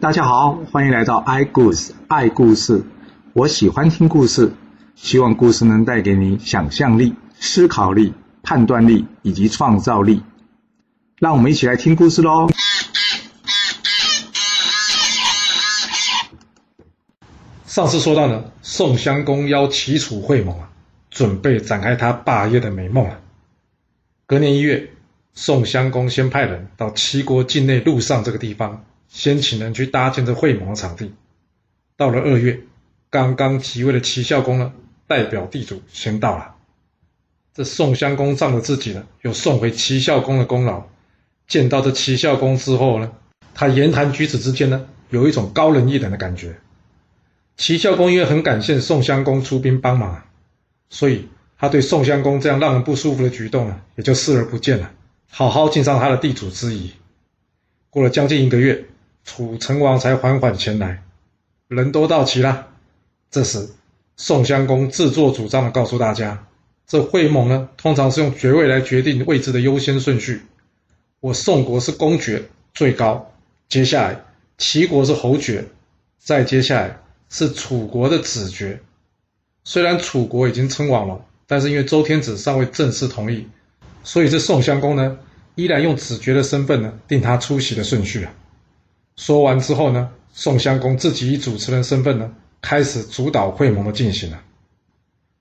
大家好，欢迎来到 i 故事爱故事。我喜欢听故事，希望故事能带给你想象力、思考力、判断力以及创造力。让我们一起来听故事喽！上次说到呢，宋襄公邀齐楚会盟啊，准备展开他霸业的美梦啊。隔年一月，宋襄公先派人到齐国境内陆上这个地方，先请人去搭建这会盟的场地。到了二月，刚刚即位的齐孝公呢，代表地主先到了。这宋襄公仗着自己呢，有送回齐孝公的功劳。见到这齐孝公之后呢，他言谈举止之间呢，有一种高人一等的感觉。齐孝公因为很感谢宋襄公出兵帮忙，所以他对宋襄公这样让人不舒服的举动呢，也就视而不见了，好好尽上他的地主之谊。过了将近一个月，楚成王才缓缓前来，人都到齐了。这时，宋襄公自作主张的告诉大家，这会盟呢，通常是用爵位来决定位置的优先顺序。我宋国是公爵最高，接下来齐国是侯爵，再接下来是楚国的子爵。虽然楚国已经称王了，但是因为周天子尚未正式同意，所以这宋襄公呢，依然用子爵的身份呢定他出席的顺序啊。说完之后呢，宋襄公自己以主持人身份呢，开始主导会盟的进行了。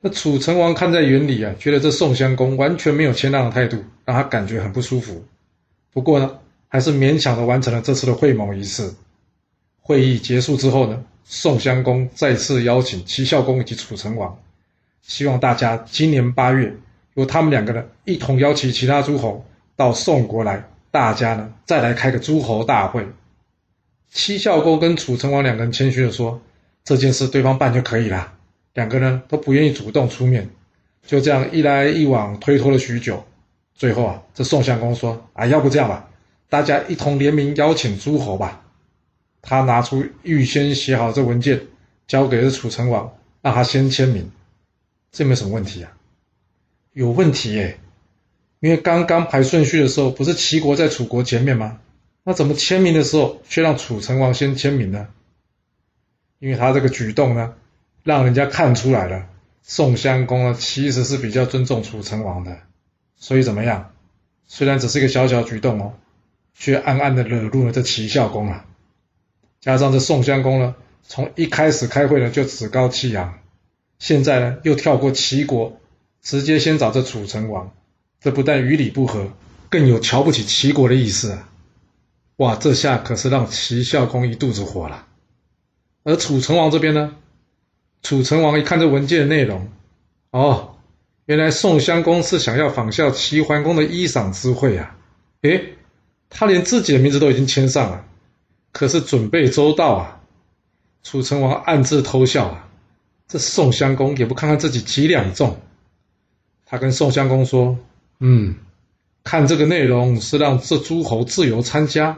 那楚成王看在眼里啊，觉得这宋襄公完全没有谦让的态度，让他感觉很不舒服。不过呢，还是勉强的完成了这次的会盟仪式。会议结束之后呢，宋襄公再次邀请齐孝公以及楚成王，希望大家今年八月由他们两个呢一同邀请其他诸侯到宋国来，大家呢再来开个诸侯大会。七孝公跟楚成王两个人谦虚的说：“这件事对方办就可以了。”两个人都不愿意主动出面，就这样一来一往推脱了许久。最后啊，这宋襄公说：“啊，要不这样吧，大家一同联名邀请诸侯吧。”他拿出预先写好这文件，交给了楚成王，让他先签名。这没什么问题啊？有问题耶！因为刚刚排顺序的时候，不是齐国在楚国前面吗？那怎么签名的时候却让楚成王先签名呢？因为他这个举动呢，让人家看出来了，宋襄公呢其实是比较尊重楚成王的。所以怎么样？虽然只是一个小小举动哦，却暗暗的惹怒了这齐孝公啊。加上这宋襄公呢，从一开始开会呢就趾高气扬，现在呢又跳过齐国，直接先找这楚成王，这不但与理不合，更有瞧不起齐国的意思啊！哇，这下可是让齐孝公一肚子火了。而楚成王这边呢，楚成王一看这文件的内容，哦。原来宋襄公是想要仿效齐桓公的衣裳之会啊！诶，他连自己的名字都已经签上了，可是准备周到啊！楚成王暗自偷笑啊，这宋襄公也不看看自己几两重。他跟宋襄公说：“嗯，看这个内容是让这诸侯自由参加，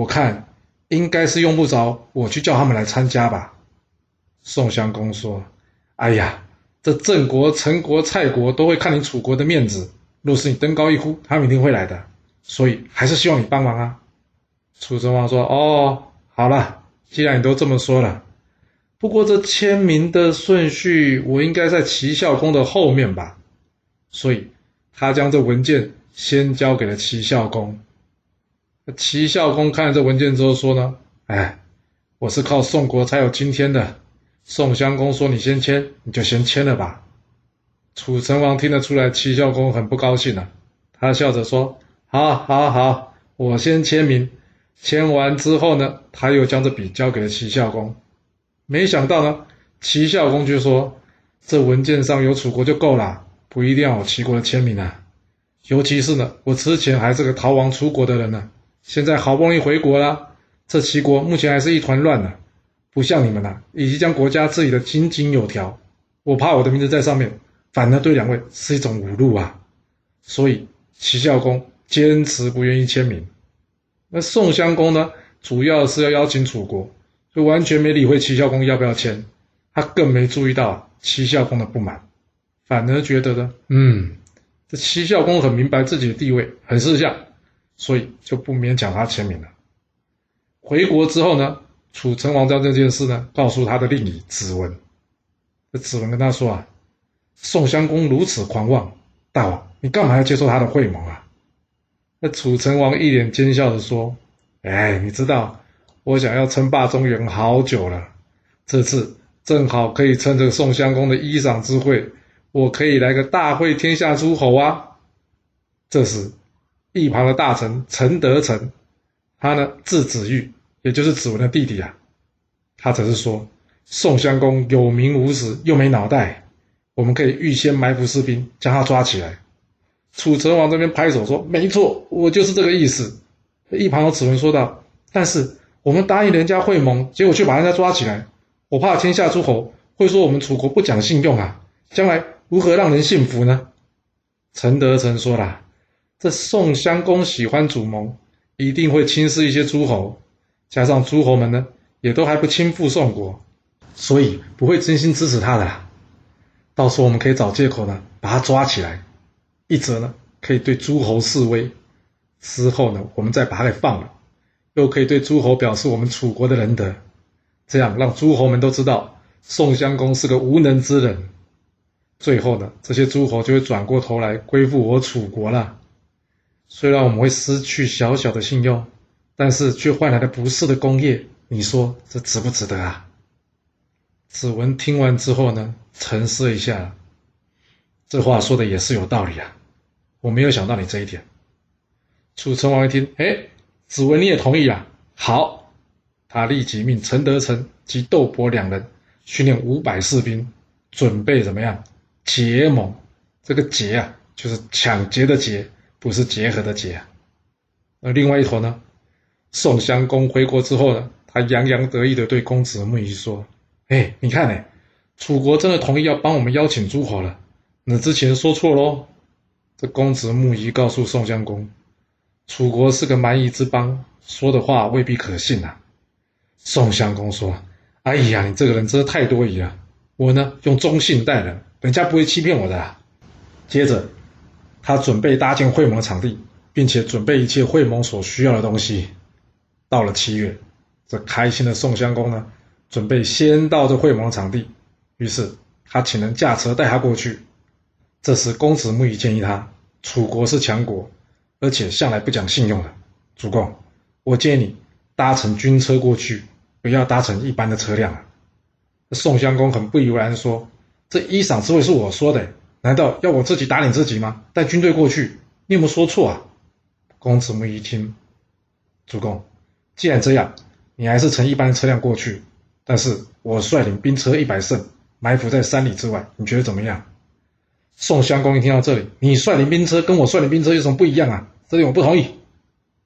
我看应该是用不着我去叫他们来参加吧。”宋襄公说：“哎呀。”这郑国、陈国、蔡国都会看你楚国的面子，若是你登高一呼，他们一定会来的。所以还是希望你帮忙啊。楚成王说：“哦，好了，既然你都这么说了，不过这签名的顺序，我应该在齐孝公的后面吧？所以，他将这文件先交给了齐孝公。齐孝公看了这文件之后说呢：，哎，我是靠宋国才有今天的。”宋襄公说：“你先签，你就先签了吧。”楚成王听得出来，齐孝公很不高兴了。他笑着说：“好，好，好，我先签名。”签完之后呢，他又将这笔交给了齐孝公。没想到呢，齐孝公却说：“这文件上有楚国就够了，不一定要有齐国的签名啊。尤其是呢，我之前还是个逃亡出国的人呢，现在好不容易回国了，这齐国目前还是一团乱呢。”不像你们呐，已经将国家治理的井井有条，我怕我的名字在上面，反而对两位是一种侮辱啊！所以齐孝公坚持不愿意签名。那宋襄公呢，主要是要邀请楚国，就完全没理会齐孝公要不要签，他更没注意到齐孝公的不满，反而觉得呢，嗯，这齐孝公很明白自己的地位很识相，所以就不勉强他签名了。回国之后呢，楚成王将这件事呢告诉他的令尹子文。这子文跟他说啊，宋襄公如此狂妄，大王你干嘛要接受他的会盟啊？那楚成王一脸奸笑的说：“哎，你知道我想要称霸中原好久了，这次正好可以趁着宋襄公的衣裳之会，我可以来个大会天下诸侯啊！”这时，一旁的大臣陈德成，他呢字子玉，也就是子文的弟弟啊，他则是说：“宋襄公有名无实，又没脑袋，我们可以预先埋伏士兵，将他抓起来。”楚成王这边拍手说：“没错，我就是这个意思。”一旁的子文说道：“但是我们答应人家会盟，结果却把人家抓起来，我怕天下诸侯会说我们楚国不讲信用啊，将来如何让人信服呢？”陈德成说了。这宋襄公喜欢主盟，一定会轻视一些诸侯，加上诸侯们呢，也都还不亲附宋国，所以不会真心支持他的啦。到时候我们可以找借口呢，把他抓起来，一则呢可以对诸侯示威，之后呢我们再把他给放了，又可以对诸侯表示我们楚国的仁德，这样让诸侯们都知道宋襄公是个无能之人，最后呢这些诸侯就会转过头来归附我楚国了。虽然我们会失去小小的信用，但是却换来了不世的功业，你说这值不值得啊？子文听完之后呢，沉思一下，这话说的也是有道理啊。我没有想到你这一点。楚成王一听，哎，子文你也同意啊？好，他立即命陈德成及窦伯两人训练五百士兵，准备怎么样结盟？这个结啊，就是抢劫的劫。不是结合的结，而另外一头呢？宋襄公回国之后呢，他洋洋得意的对公子木仪说：“哎，你看呢，楚国真的同意要帮我们邀请诸侯了。那之前说错喽。”这公子木仪告诉宋襄公：“楚国是个蛮夷之邦，说的话未必可信呐。”宋襄公说：“哎呀，你这个人真的太多疑了。我呢，用忠信待人，人家不会欺骗我的。”接着。他准备搭建会盟场地，并且准备一切会盟所需要的东西。到了七月，这开心的宋襄公呢，准备先到这会盟场地。于是他请人驾车带他过去。这时公子木仪建议他：楚国是强国，而且向来不讲信用的。主公，我建议你搭乘军车过去，不要搭乘一般的车辆。宋襄公很不以为然说：“这衣裳之会是我说的。”难道要我自己打脸自己吗？带军队过去，你有没有说错啊？公子木一听，主公，既然这样，你还是乘一般车辆过去。但是我率领兵车一百乘，埋伏在三里之外，你觉得怎么样？宋襄公一听到这里，你率领兵车跟我率领兵车有什么不一样啊？这里我不同意。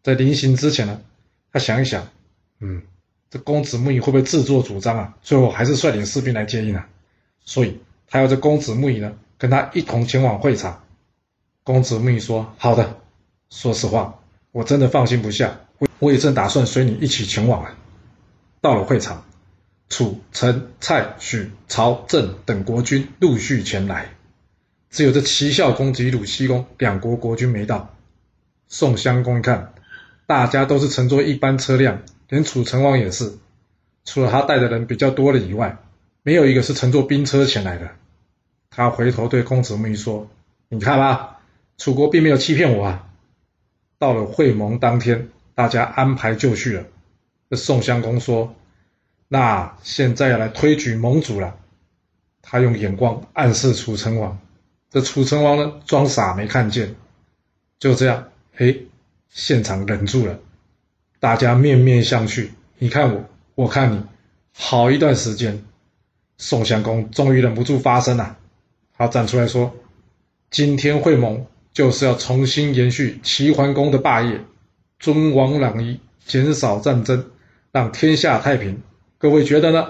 在临行之前呢，他想一想，嗯，这公子木仪会不会自作主张啊？最后还是率领士兵来接应啊？所以他要这公子木仪呢？跟他一同前往会场，公子木仪说：“好的，说实话，我真的放心不下，我我也正打算随你一起前往啊。”到了会场，楚、陈、蔡、许、曹、郑等国君陆续前来，只有这齐孝公及鲁僖公两国国君没到。宋襄公一看，大家都是乘坐一般车辆，连楚成王也是，除了他带的人比较多了以外，没有一个是乘坐兵车前来的。他回头对公子木仪说：“你看吧，楚国并没有欺骗我啊。”到了会盟当天，大家安排就绪了。这宋襄公说：“那现在要来推举盟主了。”他用眼光暗示楚成王。这楚成王呢，装傻没看见。就这样，嘿，现场忍住了，大家面面相觑，你看我，我看你，好一段时间，宋襄公终于忍不住发声了。他站出来说：“今天会盟就是要重新延续齐桓公的霸业，尊王攘夷，减少战争，让天下太平。各位觉得呢？”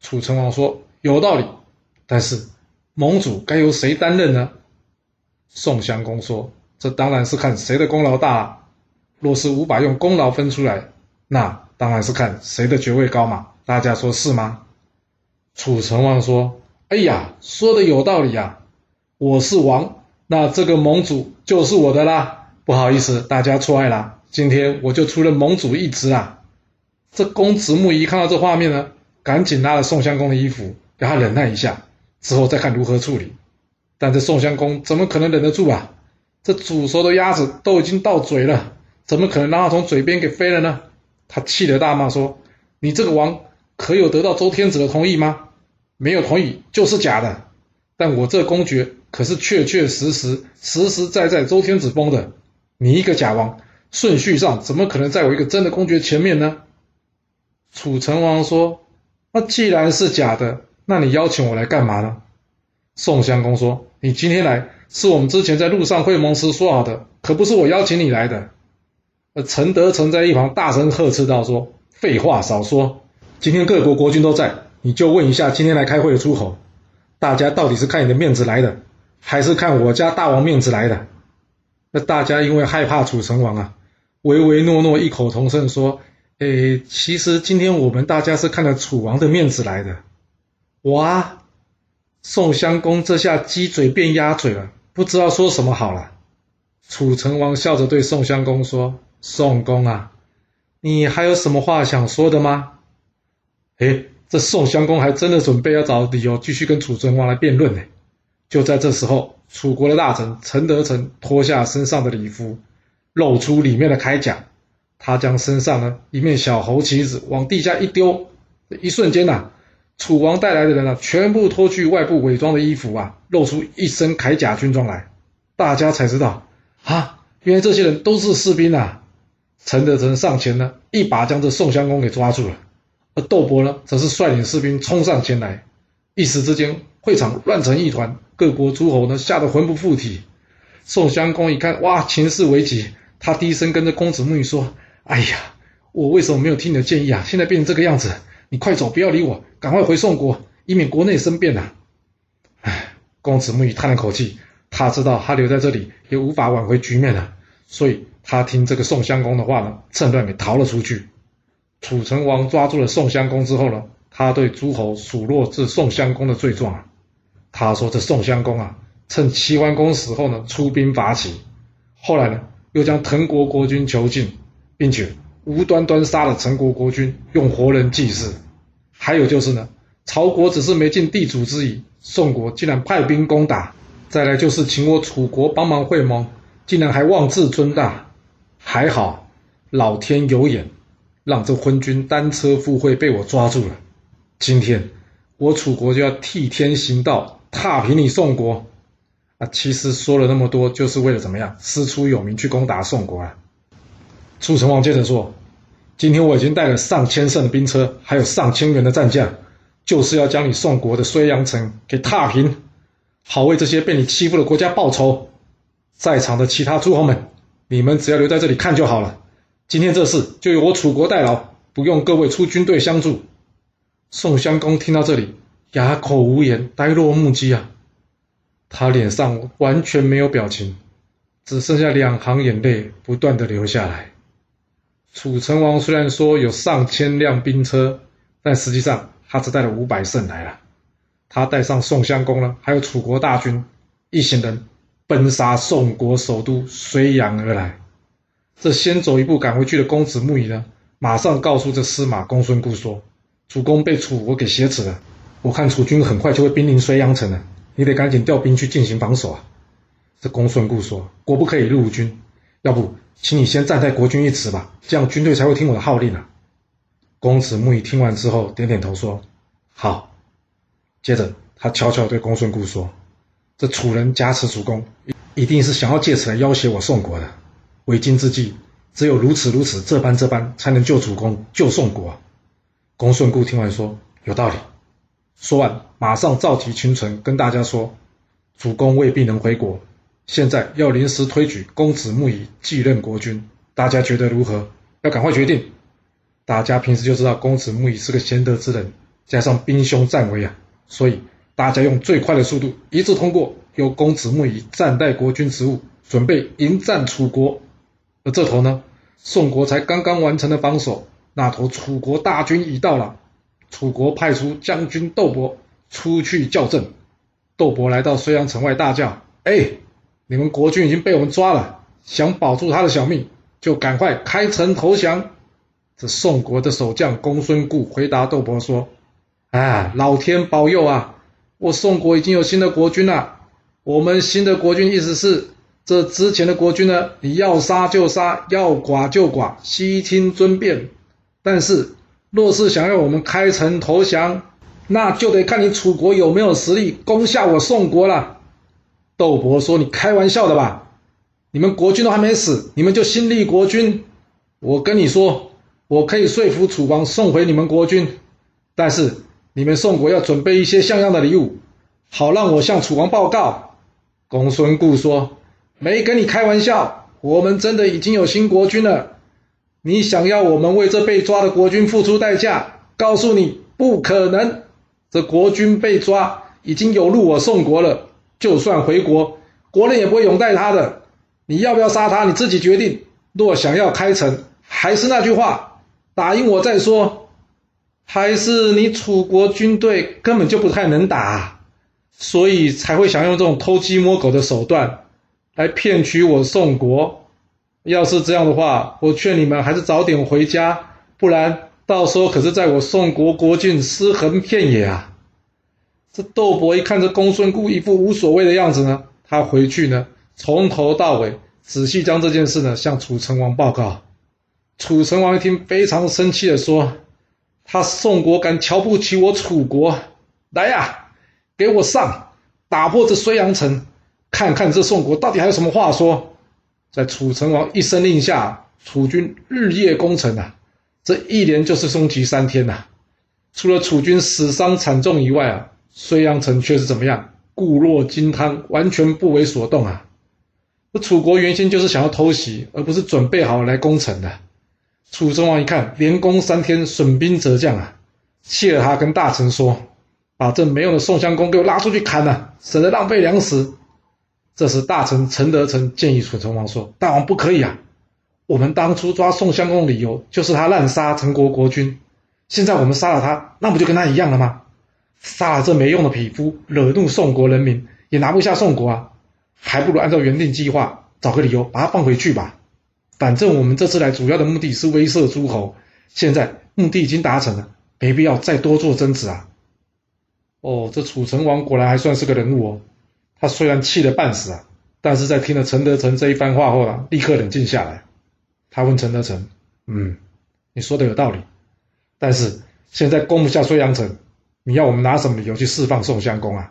楚成王说：“有道理，但是盟主该由谁担任呢？”宋襄公说：“这当然是看谁的功劳大。啊若是无法用功劳分出来，那当然是看谁的爵位高嘛。大家说是吗？”楚成王说。哎呀，说的有道理呀！我是王，那这个盟主就是我的啦。不好意思，大家错爱啦。今天我就出任盟主一职啊。这公子木一看到这画面呢，赶紧拉了宋襄公的衣服，让他忍耐一下，之后再看如何处理。但这宋襄公怎么可能忍得住啊？这煮熟的鸭子都已经到嘴了，怎么可能让它从嘴边给飞了呢？他气得大骂说：“你这个王可有得到周天子的同意吗？没有同意就是假的。但我这公爵可是确确实实、实实在在周天子封的。你一个假王，顺序上怎么可能在我一个真的公爵前面呢？”楚成王说：“那既然是假的，那你邀请我来干嘛呢？”宋襄公说：“你今天来是我们之前在路上会盟时说好的，可不是我邀请你来的。”而，陈德成在一旁大声呵斥道：“说废话少说，今天各国国君都在，你就问一下今天来开会的诸侯，大家到底是看你的面子来的，还是看我家大王面子来的？”那大家因为害怕楚成王啊，唯唯诺诺异口同声说。诶，其实今天我们大家是看了楚王的面子来的。哇，宋襄公这下鸡嘴变鸭嘴了，不知道说什么好了。楚成王笑着对宋襄公说：“宋公啊，你还有什么话想说的吗？”诶，这宋襄公还真的准备要找理由继续跟楚成王来辩论呢。就在这时候，楚国的大臣陈德成脱下身上的礼服，露出里面的铠甲。他将身上呢一面小猴旗子往地下一丢，一瞬间呐，楚王带来的人啊，全部脱去外部伪装的衣服啊，露出一身铠甲军装来。大家才知道啊，原来这些人都是士兵啊！陈德成上前呢，一把将这宋襄公给抓住了，而窦伯呢，则是率领士兵冲上前来。一时之间，会场乱成一团，各国诸侯呢，吓得魂不附体。宋襄公一看，哇，情势危急，他低声跟着公子木鱼说。哎呀，我为什么没有听你的建议啊？现在变成这个样子，你快走，不要理我，赶快回宋国，以免国内生变呐！哎，公子木鱼叹了口气，他知道他留在这里也无法挽回局面了，所以他听这个宋襄公的话呢，趁乱给逃了出去。楚成王抓住了宋襄公之后呢，他对诸侯数落这宋襄公的罪状啊。他说：“这宋襄公啊，趁齐桓公死后呢，出兵伐齐，后来呢，又将滕国国君囚禁。”并且无端端杀了陈国国君，用活人祭祀。还有就是呢，曹国只是没尽地主之谊，宋国竟然派兵攻打。再来就是请我楚国帮忙会盟，竟然还妄自尊大。还好老天有眼，让这昏君单车赴会被我抓住了。今天我楚国就要替天行道，踏平你宋国。啊，其实说了那么多，就是为了怎么样，师出有名去攻打宋国啊。楚成王接着说：“今天我已经带了上千乘的兵车，还有上千员的战将，就是要将你宋国的睢阳城给踏平，好为这些被你欺负的国家报仇。在场的其他诸侯们，你们只要留在这里看就好了。今天这事就由我楚国代劳，不用各位出军队相助。”宋襄公听到这里，哑口无言，呆若木鸡啊！他脸上完全没有表情，只剩下两行眼泪不断的流下来。楚成王虽然说有上千辆兵车，但实际上他只带了五百乘来了。他带上宋襄公呢，还有楚国大军，一行人奔杀宋国首都睢阳而来。这先走一步赶回去的公子木仪呢，马上告诉这司马公孙固说：“主公被楚国给挟持了，我看楚军很快就会兵临睢阳城了，你得赶紧调兵去进行防守啊。”这公孙固说：“国不可以入军，要不？”请你先暂代国君一职吧，这样军队才会听我的号令啊。公子木仪听完之后点点头说：“好。”接着他悄悄对公孙固说：“这楚人加持主公，一定是想要借此来要挟我宋国的。为今之计，只有如此如此，这般这般，才能救主公，救宋国。”公孙固听完说：“有道理。”说完，马上召集群臣跟大家说：“主公未必能回国。”现在要临时推举公子木仪继任国君，大家觉得如何？要赶快决定。大家平时就知道公子木仪是个贤德之人，加上兵凶战危啊，所以大家用最快的速度一致通过，由公子木仪暂代国君职务，准备迎战楚国。这头呢，宋国才刚刚完成了防守，那头楚国大军已到了。楚国派出将军窦伯出去叫阵。窦伯来到睢阳城外，大叫：“哎！”你们国君已经被我们抓了，想保住他的小命，就赶快开城投降。这宋国的守将公孙固回答窦伯说：“哎，老天保佑啊！我宋国已经有新的国君了。我们新的国君意思是，这之前的国君呢，你要杀就杀，要剐就剐，悉听尊便。但是，若是想要我们开城投降，那就得看你楚国有没有实力攻下我宋国了。”窦伯说：“你开玩笑的吧？你们国君都还没死，你们就新立国君？我跟你说，我可以说服楚王送回你们国君，但是你们宋国要准备一些像样的礼物，好让我向楚王报告。”公孙固说：“没跟你开玩笑，我们真的已经有新国君了。你想要我们为这被抓的国君付出代价？告诉你，不可能。这国君被抓，已经有入我宋国了。”就算回国，国人也不会拥戴他的。你要不要杀他？你自己决定。若想要开城，还是那句话，打赢我再说。还是你楚国军队根本就不太能打，所以才会想用这种偷鸡摸狗的手段来骗取我宋国。要是这样的话，我劝你们还是早点回家，不然到时候可是在我宋国国境尸横遍野啊！这窦伯一看这公孙固一副无所谓的样子呢，他回去呢，从头到尾仔细将这件事呢向楚成王报告。楚成王一听，非常生气的说：“他宋国敢瞧不起我楚国，来呀，给我上，打破这睢阳城，看看这宋国到底还有什么话说。”在楚成王一声令下，楚军日夜攻城啊，这一连就是攻击三天呐，除了楚军死伤惨重以外啊。睢阳城却是怎么样？固若金汤，完全不为所动啊！这楚国原先就是想要偷袭，而不是准备好来攻城的。楚成王一看，连攻三天，损兵折将啊！气得他跟大臣说：“把这没用的宋襄公给我拉出去砍了，省得浪费粮食。”这时，大臣陈德成建议楚成王说：“大王不可以啊！我们当初抓宋襄公的理由就是他滥杀陈国国君，现在我们杀了他，那不就跟他一样了吗？”杀了这没用的匹夫，惹怒宋国人民，也拿不下宋国啊！还不如按照原定计划，找个理由把他放回去吧。反正我们这次来主要的目的是威慑诸侯，现在目的已经达成了，没必要再多做争执啊。哦，这楚成王果然还算是个人物哦。他虽然气得半死啊，但是在听了陈德成这一番话后啊，立刻冷静下来。他问陈德成：“嗯，你说的有道理，但是现在攻不下睢阳城。”你要我们拿什么理由去释放宋襄公啊？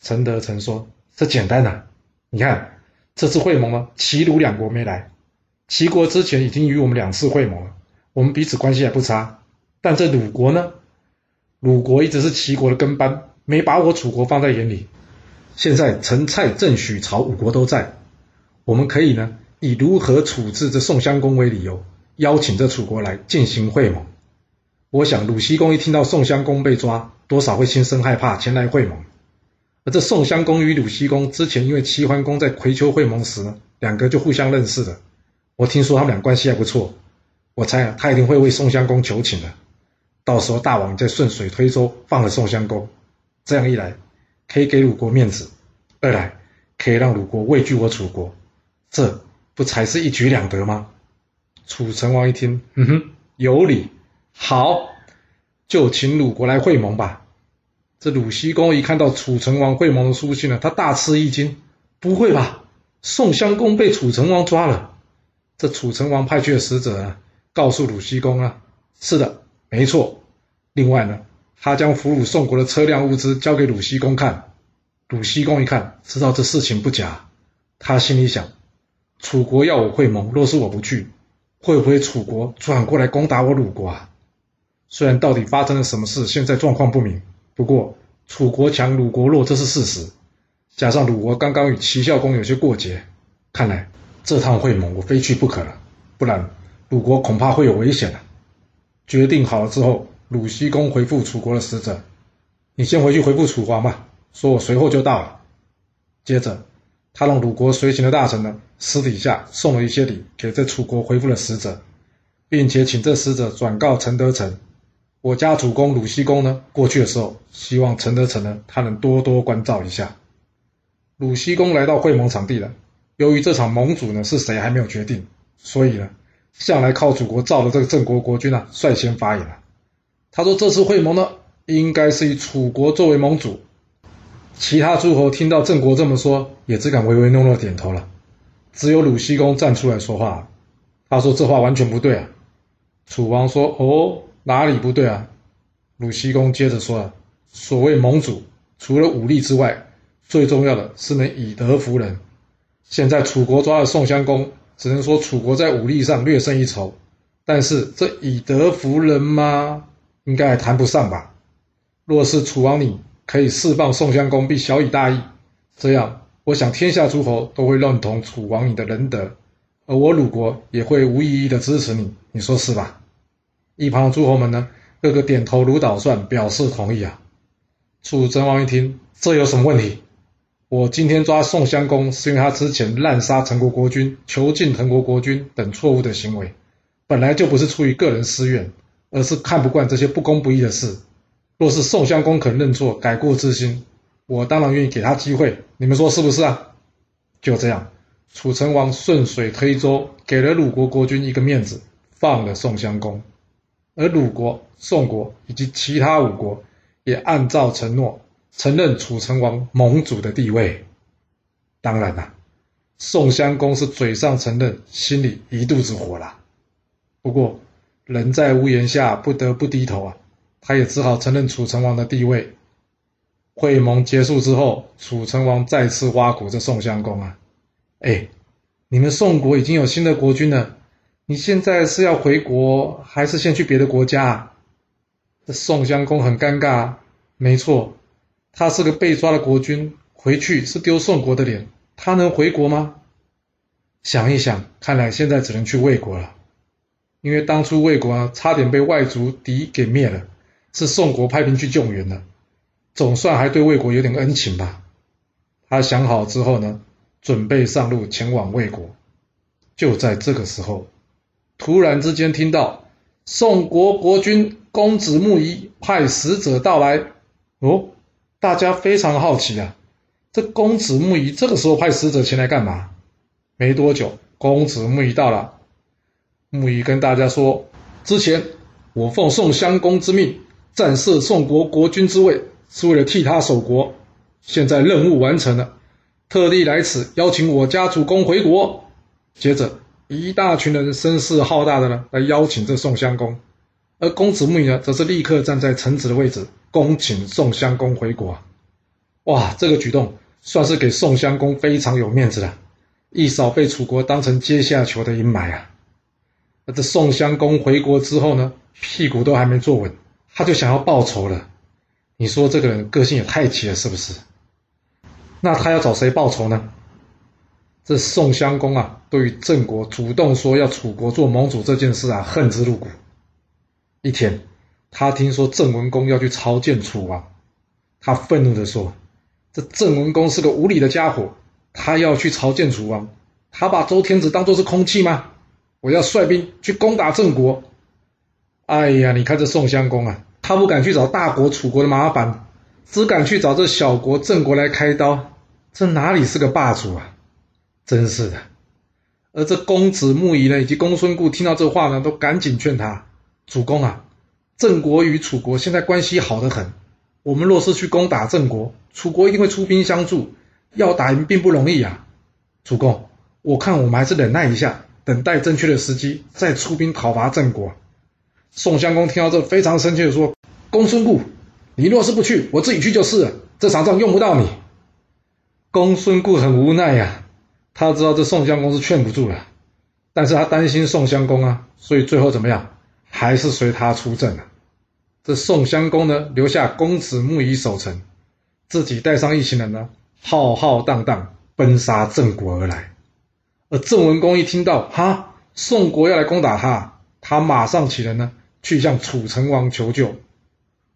陈德成说：“这简单呐，你看这次会盟呢，齐鲁两国没来。齐国之前已经与我们两次会盟了，我们彼此关系还不差。但这鲁国呢，鲁国一直是齐国的跟班，没把我楚国放在眼里。现在陈、蔡、郑、许、曹五国都在，我们可以呢，以如何处置这宋襄公为理由，邀请这楚国来进行会盟。”我想鲁僖公一听到宋襄公被抓，多少会心生害怕，前来会盟。而这宋襄公与鲁僖公之前因为齐桓公在葵丘会盟时，两个就互相认识的。我听说他们俩关系还不错，我猜啊，他一定会为宋襄公求情的。到时候大王再顺水推舟放了宋襄公，这样一来可以给鲁国面子，二来可以让鲁国畏惧我楚国，这不才是一举两得吗？楚成王一听，嗯哼，有理。好，就请鲁国来会盟吧。这鲁僖公一看到楚成王会盟的书信呢，他大吃一惊。不会吧？宋襄公被楚成王抓了？这楚成王派去的使者啊，告诉鲁僖公啊，是的，没错。另外呢，他将俘虏宋国的车辆物资交给鲁西公看。鲁西公一看，知道这事情不假。他心里想：楚国要我会盟，若是我不去，会不会楚国转过来攻打我鲁国啊？虽然到底发生了什么事，现在状况不明。不过楚国强，鲁国弱，这是事实。加上鲁国刚刚与齐孝公有些过节，看来这趟会盟我非去不可了。不然鲁国恐怕会有危险了。决定好了之后，鲁僖公回复楚国的使者：“你先回去回复楚王吧，说我随后就到了。”接着，他让鲁国随行的大臣呢，私底下送了一些礼给这楚国回复的使者，并且请这使者转告陈德成。我家主公鲁僖公呢，过去的时候希望陈德成呢，他能多多关照一下。鲁僖公来到会盟场地了，由于这场盟主呢是谁还没有决定，所以呢，向来靠楚国造的这个郑国国君啊，率先发言了。他说：“这次会盟呢，应该是以楚国作为盟主。”其他诸侯听到郑国这么说，也只敢唯唯诺诺点头了。只有鲁西公站出来说话，他说：“这话完全不对啊！”楚王说：“哦，哪里不对啊？”鲁西公接着说：“啊，所谓盟主，除了武力之外，最重要的是能以德服人。现在楚国抓了宋襄公，只能说楚国在武力上略胜一筹，但是这以德服人吗？应该还谈不上吧。若是楚王你可以释放宋襄公，必小以大义，这样我想天下诸侯都会认同楚王你的仁德，而我鲁国也会无异议的支持你，你说是吧？”一旁的诸侯们呢？个个点头如捣蒜，表示同意啊！楚成王一听，这有什么问题？我今天抓宋襄公，是因为他之前滥杀陈国国君、囚禁滕国国君等错误的行为，本来就不是出于个人私怨，而是看不惯这些不公不义的事。若是宋襄公肯认错、改过自新，我当然愿意给他机会。你们说是不是啊？就这样，楚成王顺水推舟，给了鲁国国君一个面子，放了宋襄公。而鲁国、宋国以及其他五国也按照承诺承认楚成王盟主的地位。当然啦，宋襄公是嘴上承认，心里一肚子火啦。不过人在屋檐下，不得不低头啊，他也只好承认楚成王的地位。会盟结束之后，楚成王再次挖苦这宋襄公啊，哎，你们宋国已经有新的国君了。你现在是要回国，还是先去别的国家？啊这宋襄公很尴尬。没错，他是个被抓的国君，回去是丢宋国的脸。他能回国吗？想一想，看来现在只能去魏国了。因为当初魏国啊，差点被外族敌给灭了，是宋国派兵去救援的，总算还对魏国有点恩情吧。他想好之后呢，准备上路前往魏国。就在这个时候。突然之间听到宋国国君公子木仪派使者到来，哦，大家非常好奇啊，这公子木仪这个时候派使者前来干嘛？没多久，公子木仪到了，木仪跟大家说：之前我奉宋襄公之命，暂设宋国国君之位，是为了替他守国，现在任务完成了，特地来此邀请我家主公回国。接着。一大群人声势浩大的呢，来邀请这宋襄公，而公子木仪呢，则是立刻站在臣子的位置，恭请宋襄公回国。哇，这个举动算是给宋襄公非常有面子了，一扫被楚国当成阶下囚的阴霾啊。那这宋襄公回国之后呢，屁股都还没坐稳，他就想要报仇了。你说这个人个性也太急了，是不是？那他要找谁报仇呢？这宋襄公啊，对于郑国主动说要楚国做盟主这件事啊，恨之入骨。一天，他听说郑文公要去朝见楚王，他愤怒地说：“这郑文公是个无礼的家伙，他要去朝见楚王，他把周天子当作是空气吗？我要率兵去攻打郑国。”哎呀，你看这宋襄公啊，他不敢去找大国楚国的麻烦，只敢去找这小国郑国来开刀，这哪里是个霸主啊？真是的，而这公子木仪呢，以及公孙固听到这话呢，都赶紧劝他：“主公啊，郑国与楚国现在关系好得很，我们若是去攻打郑国，楚国一定会出兵相助，要打赢并不容易啊！主公，我看我们还是忍耐一下，等待正确的时机再出兵讨伐郑国。”宋襄公听到这，非常生气的说：“公孙固，你若是不去，我自己去就是了。这场仗用不到你。”公孙固很无奈呀。他知道这宋襄公是劝不住了，但是他担心宋襄公啊，所以最后怎么样，还是随他出阵了。这宋襄公呢，留下公子木仪守城，自己带上一行人呢，浩浩荡荡奔杀郑国而来。而郑文公一听到哈，宋国要来攻打他，他马上起人呢，去向楚成王求救。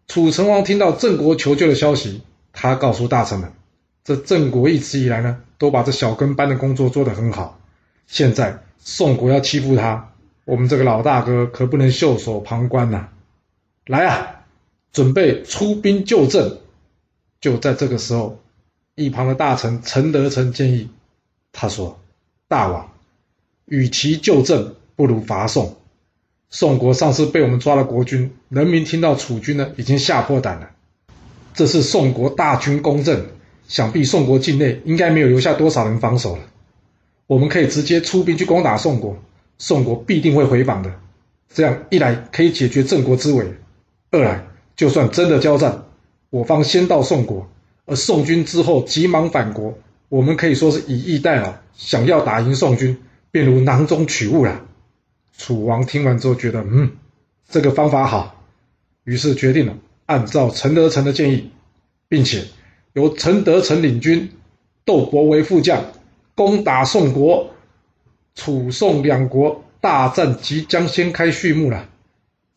楚成王听到郑国求救的消息，他告诉大臣们。这郑国一直以来呢，都把这小跟班的工作做得很好。现在宋国要欺负他，我们这个老大哥可不能袖手旁观呐！来啊，准备出兵救郑。就在这个时候，一旁的大臣陈德成建议，他说：“大王，与其救郑，不如伐宋。宋国上次被我们抓了国军，人民听到楚军呢，已经吓破胆了。这次宋国大军攻镇，想必宋国境内应该没有留下多少人防守了。我们可以直接出兵去攻打宋国，宋国必定会回防的。这样一来可以解决郑国之围，二来就算真的交战，我方先到宋国，而宋军之后急忙返国，我们可以说是以逸待劳，想要打赢宋军，便如囊中取物了。楚王听完之后觉得，嗯，这个方法好，于是决定了按照陈德成的建议，并且由陈德成领军，窦伯为副将，攻打宋国。楚宋两国大战即将掀开序幕了。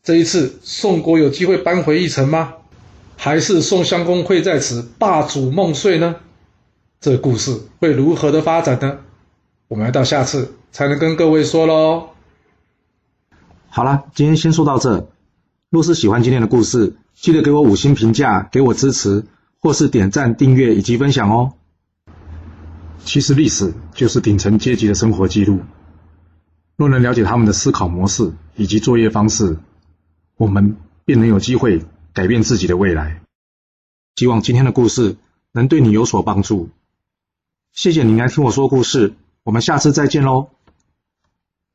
这一次，宋国有机会扳回一城吗？还是宋襄公会在此霸主梦碎呢？这故事会如何的发展呢？我们要到下次才能跟各位说喽。好了，今天先说到这。若是喜欢今天的故事，记得给我五星评价，给我支持，或是点赞、订阅以及分享哦。其实历史就是顶层阶级的生活记录。若能了解他们的思考模式以及作业方式，我们便能有机会改变自己的未来。希望今天的故事能对你有所帮助。谢谢您来听我说故事，我们下次再见喽。